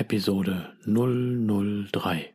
Episode 003.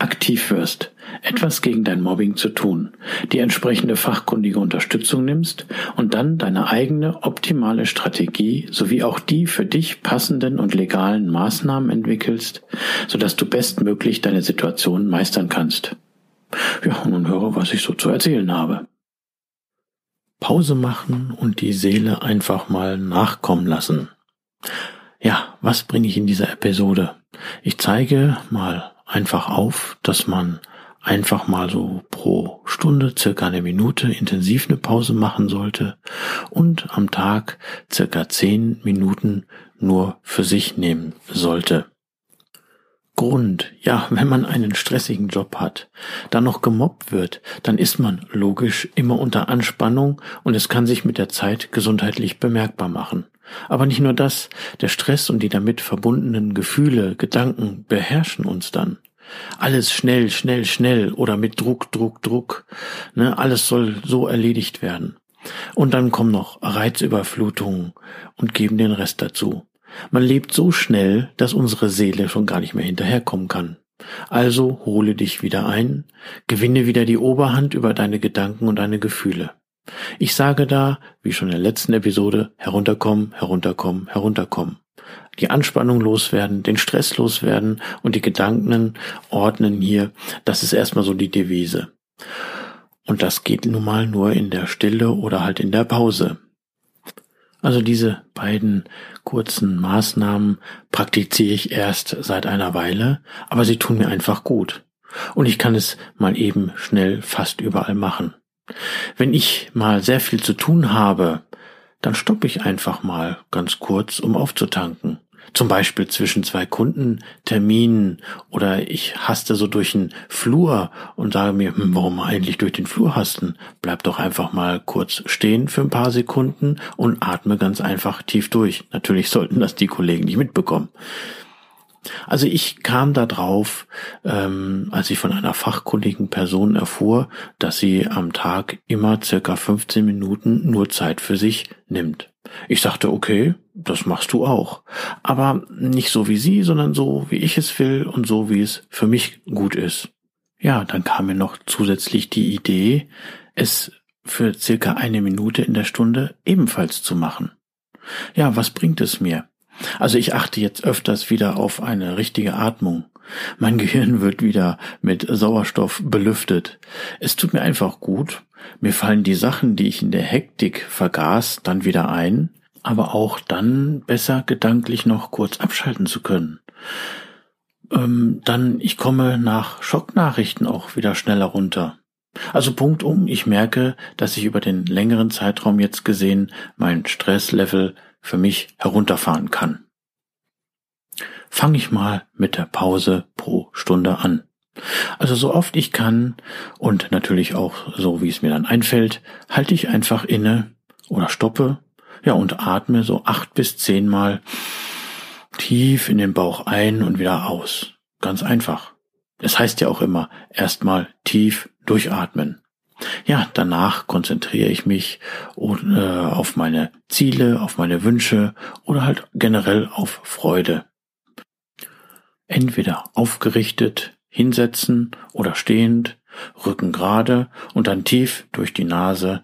aktiv wirst, etwas gegen dein Mobbing zu tun, die entsprechende fachkundige Unterstützung nimmst und dann deine eigene optimale Strategie sowie auch die für dich passenden und legalen Maßnahmen entwickelst, sodass du bestmöglich deine Situation meistern kannst. Ja, nun höre, was ich so zu erzählen habe. Pause machen und die Seele einfach mal nachkommen lassen. Ja, was bringe ich in dieser Episode? Ich zeige mal einfach auf, dass man einfach mal so pro Stunde circa eine Minute intensiv eine Pause machen sollte und am Tag circa zehn Minuten nur für sich nehmen sollte. Grund, ja, wenn man einen stressigen Job hat, dann noch gemobbt wird, dann ist man logisch immer unter Anspannung und es kann sich mit der Zeit gesundheitlich bemerkbar machen. Aber nicht nur das, der Stress und die damit verbundenen Gefühle, Gedanken beherrschen uns dann. Alles schnell, schnell, schnell oder mit Druck, Druck, Druck. Ne, alles soll so erledigt werden. Und dann kommen noch Reizüberflutungen und geben den Rest dazu. Man lebt so schnell, dass unsere Seele schon gar nicht mehr hinterherkommen kann. Also hole dich wieder ein, gewinne wieder die Oberhand über deine Gedanken und deine Gefühle. Ich sage da, wie schon in der letzten Episode, herunterkommen, herunterkommen, herunterkommen. Die Anspannung loswerden, den Stress loswerden und die Gedanken ordnen hier, das ist erstmal so die Devise. Und das geht nun mal nur in der Stille oder halt in der Pause. Also diese beiden kurzen Maßnahmen praktiziere ich erst seit einer Weile, aber sie tun mir einfach gut. Und ich kann es mal eben schnell fast überall machen. Wenn ich mal sehr viel zu tun habe, dann stoppe ich einfach mal ganz kurz, um aufzutanken. Zum Beispiel zwischen zwei Kundenterminen oder ich haste so durch den Flur und sage mir, hm, warum eigentlich durch den Flur hasten? Bleib doch einfach mal kurz stehen für ein paar Sekunden und atme ganz einfach tief durch. Natürlich sollten das die Kollegen nicht mitbekommen. Also ich kam da drauf, ähm, als ich von einer fachkundigen Person erfuhr, dass sie am Tag immer circa 15 Minuten nur Zeit für sich nimmt. Ich sagte, okay, das machst du auch. Aber nicht so wie sie, sondern so wie ich es will und so wie es für mich gut ist. Ja, dann kam mir noch zusätzlich die Idee, es für circa eine Minute in der Stunde ebenfalls zu machen. Ja, was bringt es mir? Also ich achte jetzt öfters wieder auf eine richtige Atmung. Mein Gehirn wird wieder mit Sauerstoff belüftet. Es tut mir einfach gut. Mir fallen die Sachen, die ich in der Hektik vergaß, dann wieder ein. aber auch dann besser gedanklich noch kurz abschalten zu können. Ähm, dann, ich komme nach Schocknachrichten auch wieder schneller runter. Also Punkt um, ich merke, dass ich über den längeren Zeitraum jetzt gesehen mein Stresslevel für mich herunterfahren kann. Fange ich mal mit der Pause pro Stunde an. Also so oft ich kann und natürlich auch so wie es mir dann einfällt, halte ich einfach inne oder stoppe, ja und atme so acht bis zehnmal tief in den Bauch ein und wieder aus. Ganz einfach. Es heißt ja auch immer, erstmal tief durchatmen. Ja, danach konzentriere ich mich äh, auf meine Ziele, auf meine Wünsche oder halt generell auf Freude. Entweder aufgerichtet, hinsetzen oder stehend, Rücken gerade und dann tief durch die Nase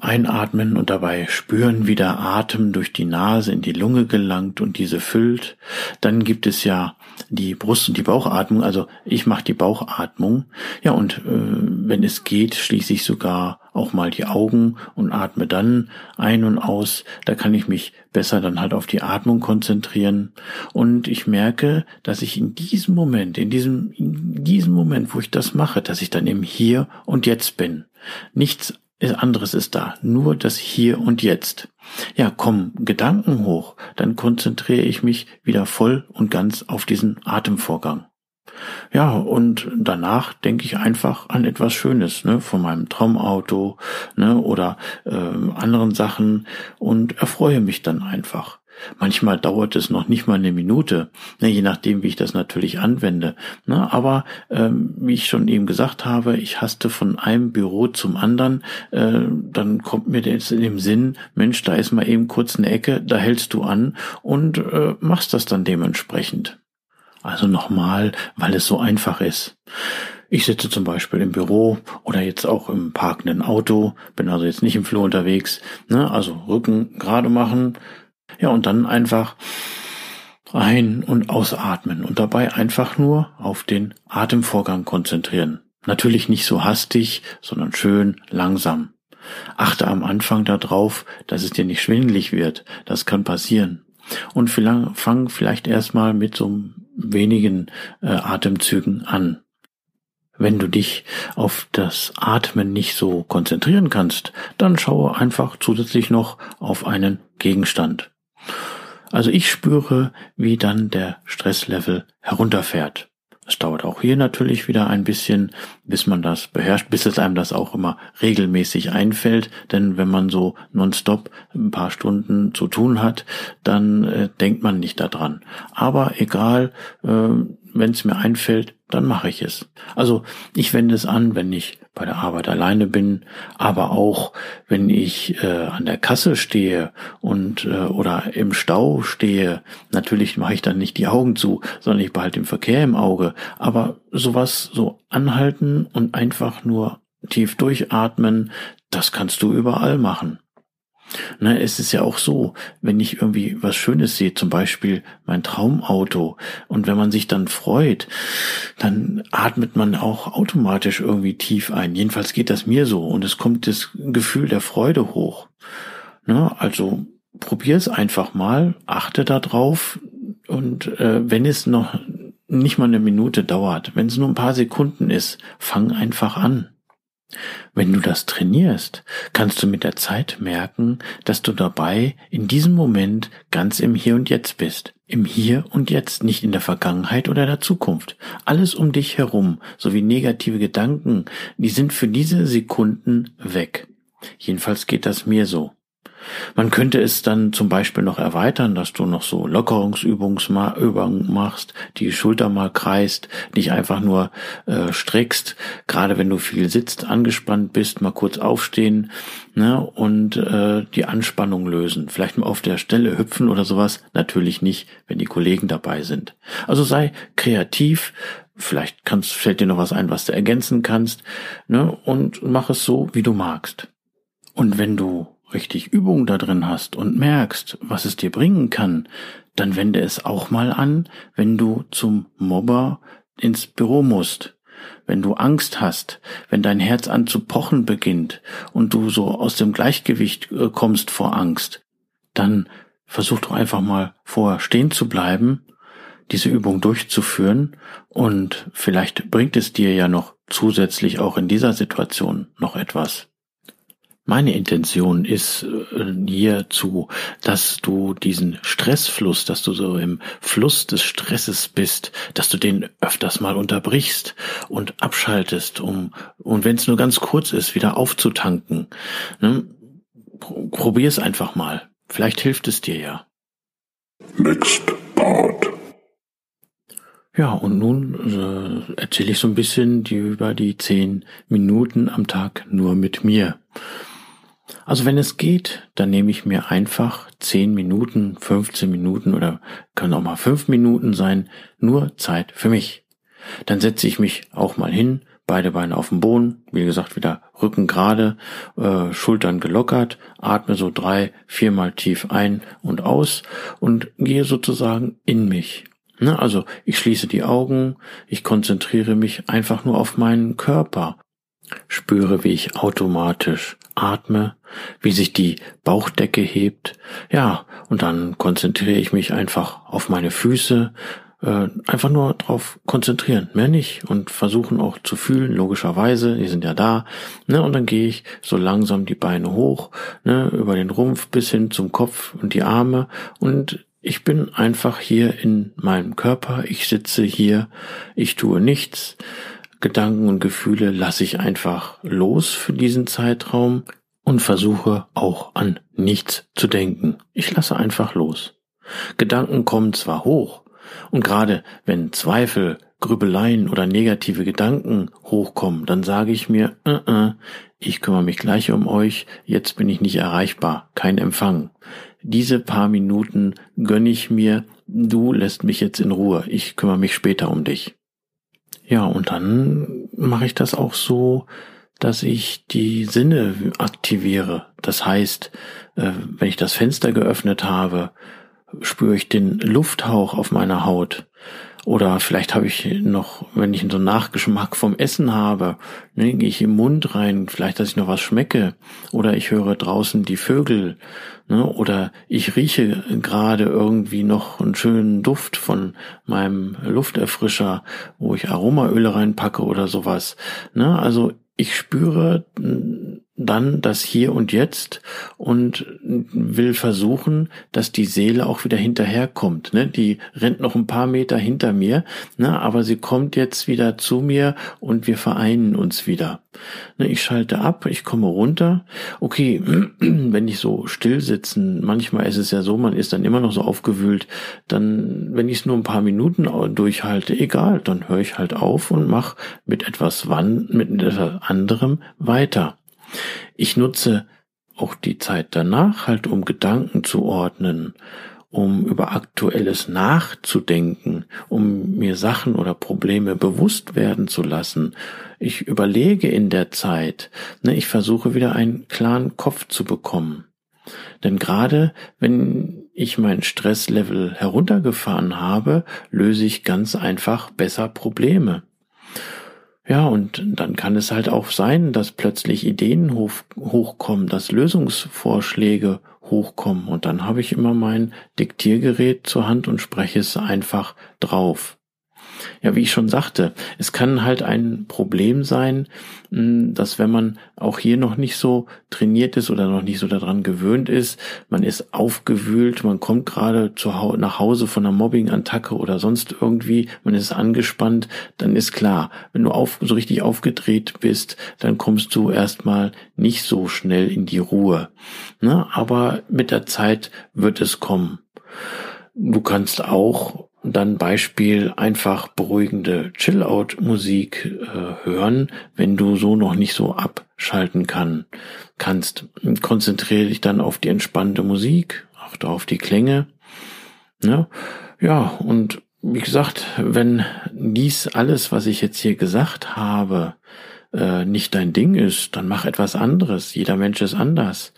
einatmen und dabei spüren, wie der Atem durch die Nase in die Lunge gelangt und diese füllt. Dann gibt es ja die Brust- und die Bauchatmung. Also ich mache die Bauchatmung. Ja, und äh, wenn es geht, schließe ich sogar auch mal die Augen und atme dann ein und aus. Da kann ich mich besser dann halt auf die Atmung konzentrieren. Und ich merke, dass ich in diesem Moment, in diesem, in diesem Moment, wo ich das mache, dass ich dann im Hier und Jetzt bin. Nichts anderes ist da, nur das Hier und Jetzt. Ja, kommen Gedanken hoch, dann konzentriere ich mich wieder voll und ganz auf diesen Atemvorgang. Ja, und danach denke ich einfach an etwas Schönes, ne, von meinem Traumauto, ne, oder äh, anderen Sachen und erfreue mich dann einfach. Manchmal dauert es noch nicht mal eine Minute, ne, je nachdem, wie ich das natürlich anwende. Ne, aber ähm, wie ich schon eben gesagt habe, ich haste von einem Büro zum anderen, äh, dann kommt mir jetzt in dem Sinn, Mensch, da ist mal eben kurz eine Ecke, da hältst du an und äh, machst das dann dementsprechend. Also nochmal, weil es so einfach ist. Ich sitze zum Beispiel im Büro oder jetzt auch im parkenden Auto, bin also jetzt nicht im Flur unterwegs, ne? also Rücken gerade machen, ja, und dann einfach ein- und ausatmen und dabei einfach nur auf den Atemvorgang konzentrieren. Natürlich nicht so hastig, sondern schön langsam. Achte am Anfang darauf, dass es dir nicht schwindelig wird. Das kann passieren. Und fang vielleicht erstmal mit so wenigen äh, Atemzügen an. Wenn du dich auf das Atmen nicht so konzentrieren kannst, dann schaue einfach zusätzlich noch auf einen Gegenstand. Also ich spüre, wie dann der Stresslevel herunterfährt. Es dauert auch hier natürlich wieder ein bisschen, bis man das beherrscht, bis es einem das auch immer regelmäßig einfällt. Denn wenn man so nonstop ein paar Stunden zu tun hat, dann äh, denkt man nicht daran. Aber egal, äh, wenn es mir einfällt, dann mache ich es. Also ich wende es an, wenn ich bei der Arbeit alleine bin, aber auch wenn ich äh, an der Kasse stehe und äh, oder im Stau stehe. Natürlich mache ich dann nicht die Augen zu, sondern ich behalte den Verkehr im Auge. Aber sowas so anhalten und einfach nur tief durchatmen, das kannst du überall machen. Na, es ist ja auch so, wenn ich irgendwie was Schönes sehe, zum Beispiel mein Traumauto, und wenn man sich dann freut, dann atmet man auch automatisch irgendwie tief ein. Jedenfalls geht das mir so und es kommt das Gefühl der Freude hoch. Na, also probier es einfach mal, achte da drauf und äh, wenn es noch nicht mal eine Minute dauert, wenn es nur ein paar Sekunden ist, fang einfach an. Wenn du das trainierst, kannst du mit der Zeit merken, dass du dabei in diesem Moment ganz im Hier und Jetzt bist. Im Hier und Jetzt, nicht in der Vergangenheit oder der Zukunft. Alles um dich herum, sowie negative Gedanken, die sind für diese Sekunden weg. Jedenfalls geht das mir so. Man könnte es dann zum Beispiel noch erweitern, dass du noch so Lockerungsübungen machst, die Schulter mal kreist, nicht einfach nur äh, streckst, gerade wenn du viel sitzt, angespannt bist, mal kurz aufstehen ne, und äh, die Anspannung lösen. Vielleicht mal auf der Stelle hüpfen oder sowas, natürlich nicht, wenn die Kollegen dabei sind. Also sei kreativ, vielleicht kannst, fällt dir noch was ein, was du ergänzen kannst, ne, und mach es so, wie du magst. Und wenn du richtig Übung da drin hast und merkst, was es dir bringen kann, dann wende es auch mal an, wenn du zum Mobber ins Büro musst. Wenn du Angst hast, wenn dein Herz an zu pochen beginnt und du so aus dem Gleichgewicht äh, kommst vor Angst, dann versuch doch einfach mal vor stehen zu bleiben, diese Übung durchzuführen und vielleicht bringt es dir ja noch zusätzlich auch in dieser Situation noch etwas. Meine Intention ist äh, hierzu, dass du diesen Stressfluss, dass du so im Fluss des Stresses bist, dass du den öfters mal unterbrichst und abschaltest, um, und wenn es nur ganz kurz ist, wieder aufzutanken. Ne? Probier es einfach mal. Vielleicht hilft es dir ja. Next part. Ja, und nun äh, erzähle ich so ein bisschen die, über die zehn Minuten am Tag nur mit mir. Also wenn es geht, dann nehme ich mir einfach 10 Minuten, 15 Minuten oder können auch mal 5 Minuten sein, nur Zeit für mich. Dann setze ich mich auch mal hin, beide Beine auf dem Boden, wie gesagt wieder Rücken gerade, äh, Schultern gelockert, atme so drei, viermal tief ein und aus und gehe sozusagen in mich. Ne, also ich schließe die Augen, ich konzentriere mich einfach nur auf meinen Körper, spüre, wie ich automatisch atme, wie sich die Bauchdecke hebt. Ja, und dann konzentriere ich mich einfach auf meine Füße, äh, einfach nur drauf konzentrieren, mehr nicht. Und versuchen auch zu fühlen, logischerweise, die sind ja da, ne, und dann gehe ich so langsam die Beine hoch, ne, über den Rumpf bis hin zum Kopf und die Arme. Und ich bin einfach hier in meinem Körper, ich sitze hier, ich tue nichts, Gedanken und Gefühle lasse ich einfach los für diesen Zeitraum und versuche auch an nichts zu denken. Ich lasse einfach los. Gedanken kommen zwar hoch, und gerade wenn Zweifel, Grübeleien oder negative Gedanken hochkommen, dann sage ich mir, äh, äh, ich kümmere mich gleich um euch, jetzt bin ich nicht erreichbar, kein Empfang. Diese paar Minuten gönne ich mir, du lässt mich jetzt in Ruhe, ich kümmere mich später um dich. Ja, und dann mache ich das auch so, dass ich die Sinne aktiviere. Das heißt, äh, wenn ich das Fenster geöffnet habe, spüre ich den Lufthauch auf meiner Haut. Oder vielleicht habe ich noch, wenn ich so einen Nachgeschmack vom Essen habe, ne, gehe ich im Mund rein, vielleicht, dass ich noch was schmecke. Oder ich höre draußen die Vögel. Ne, oder ich rieche gerade irgendwie noch einen schönen Duft von meinem Lufterfrischer, wo ich Aromaöle reinpacke oder sowas. Ne, also ich spüre dann das Hier und Jetzt und will versuchen, dass die Seele auch wieder hinterherkommt. Ne? Die rennt noch ein paar Meter hinter mir, ne? aber sie kommt jetzt wieder zu mir und wir vereinen uns wieder. Ne? Ich schalte ab, ich komme runter. Okay, wenn ich so still sitzen, manchmal ist es ja so, man ist dann immer noch so aufgewühlt, dann, wenn ich es nur ein paar Minuten durchhalte, egal, dann höre ich halt auf und mache mit etwas wann, mit etwas anderem weiter. Ich nutze auch die Zeit danach halt, um Gedanken zu ordnen, um über Aktuelles nachzudenken, um mir Sachen oder Probleme bewusst werden zu lassen. Ich überlege in der Zeit, ne, ich versuche wieder einen klaren Kopf zu bekommen. Denn gerade wenn ich mein Stresslevel heruntergefahren habe, löse ich ganz einfach besser Probleme. Ja, und dann kann es halt auch sein, dass plötzlich Ideen hoch, hochkommen, dass Lösungsvorschläge hochkommen und dann habe ich immer mein Diktiergerät zur Hand und spreche es einfach drauf. Ja, wie ich schon sagte, es kann halt ein Problem sein, hm, dass wenn man auch hier noch nicht so trainiert ist oder noch nicht so daran gewöhnt ist, man ist aufgewühlt, man kommt gerade zu nach Hause von einer Mobbing-Attacke oder sonst irgendwie, man ist angespannt, dann ist klar, wenn du auf, so richtig aufgedreht bist, dann kommst du erstmal nicht so schnell in die Ruhe. Ne? Aber mit der Zeit wird es kommen. Du kannst auch dann Beispiel einfach beruhigende Chill-Out-Musik äh, hören, wenn du so noch nicht so abschalten kann, kannst. Konzentriere dich dann auf die entspannte Musik, achte auf die Klänge. Ne? Ja, und wie gesagt, wenn dies alles, was ich jetzt hier gesagt habe, äh, nicht dein Ding ist, dann mach etwas anderes. Jeder Mensch ist anders.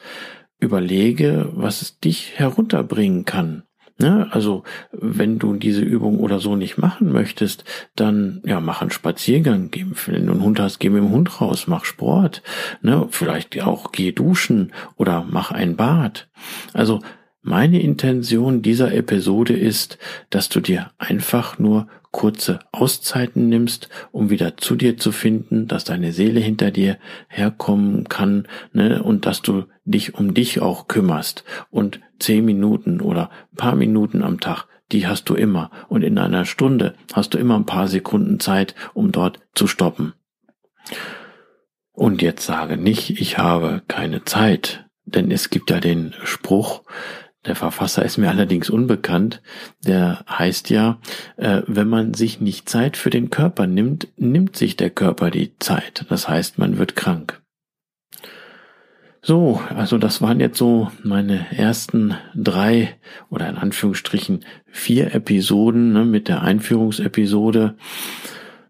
Überlege, was es dich herunterbringen kann. Ne? Also wenn du diese Übung oder so nicht machen möchtest, dann ja mach einen Spaziergang, geh, wenn du einen Hund hast, geh mit dem Hund raus, mach Sport, ne? vielleicht auch geh duschen oder mach ein Bad. Also Meine Intention dieser Episode ist, dass du dir einfach nur kurze Auszeiten nimmst, um wieder zu dir zu finden, dass deine Seele hinter dir herkommen kann ne, und dass du dich um dich auch kümmerst. Und zehn Minuten oder paar Minuten am Tag, die hast du immer. Und in einer Stunde hast du immer ein paar Sekunden Zeit, um dort zu stoppen. Und jetzt sage nicht, ich habe keine Zeit, denn es gibt ja den Spruch, der Verfasser ist mir allerdings unbekannt. Der heißt ja, äh, wenn man sich nicht Zeit für den Körper nimmt, nimmt sich der Körper die Zeit. Das heißt, man wird krank. So, also das waren jetzt so meine ersten drei oder in Anführungsstrichen vier Episoden ne, mit der Einführungsepisode.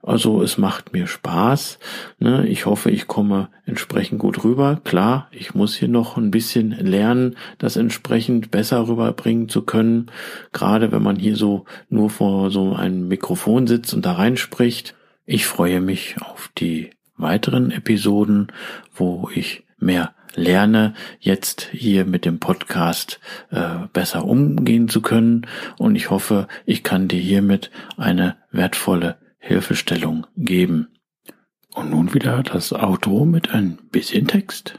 Also es macht mir Spaß. Ne? Ich hoffe, ich komme entsprechend gut rüber. Klar, ich muss hier noch ein bisschen lernen, das entsprechend besser rüberbringen zu können. Gerade wenn man hier so nur vor so einem Mikrofon sitzt und da reinspricht. Ich freue mich auf die weiteren Episoden, wo ich mehr lerne, jetzt hier mit dem Podcast äh, besser umgehen zu können. Und ich hoffe, ich kann dir hiermit eine wertvolle Hilfestellung geben. Und nun wieder das Auto mit ein bisschen Text.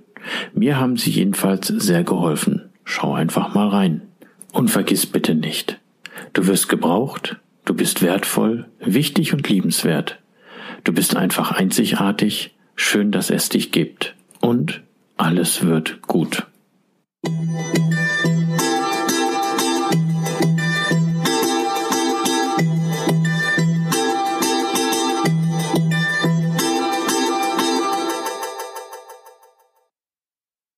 Mir haben sie jedenfalls sehr geholfen. Schau einfach mal rein. Und vergiss bitte nicht, du wirst gebraucht, du bist wertvoll, wichtig und liebenswert. Du bist einfach einzigartig, schön, dass es dich gibt. Und alles wird gut.